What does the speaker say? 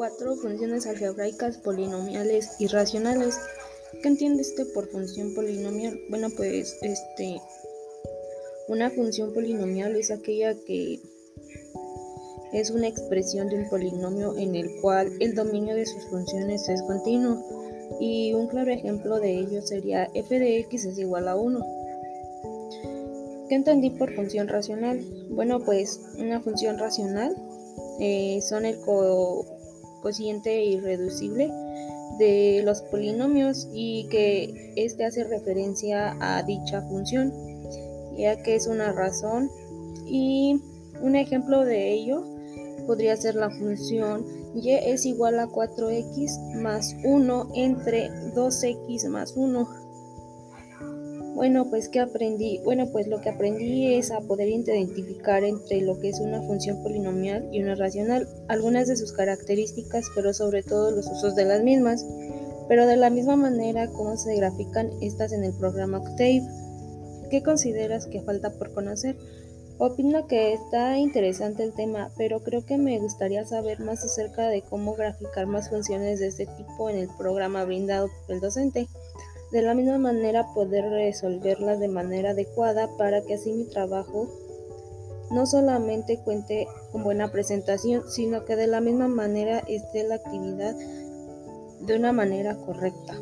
4. Funciones algebraicas polinomiales y racionales. ¿Qué entiende este por función polinomial? Bueno, pues este una función polinomial es aquella que es una expresión de un polinomio en el cual el dominio de sus funciones es continuo. Y un claro ejemplo de ello sería f de x es igual a 1. ¿Qué entendí por función racional? Bueno, pues una función racional eh, son el cociente irreducible de los polinomios y que este hace referencia a dicha función, ya que es una razón. Y un ejemplo de ello podría ser la función y es igual a 4x más 1 entre 2x más 1 bueno, pues ¿qué aprendí? Bueno, pues lo que aprendí es a poder identificar entre lo que es una función polinomial y una racional, algunas de sus características, pero sobre todo los usos de las mismas. Pero de la misma manera, cómo se grafican estas en el programa Octave. ¿Qué consideras que falta por conocer? Opino que está interesante el tema, pero creo que me gustaría saber más acerca de cómo graficar más funciones de este tipo en el programa brindado por el docente de la misma manera poder resolverlas de manera adecuada para que así mi trabajo no solamente cuente con buena presentación, sino que de la misma manera esté la actividad de una manera correcta.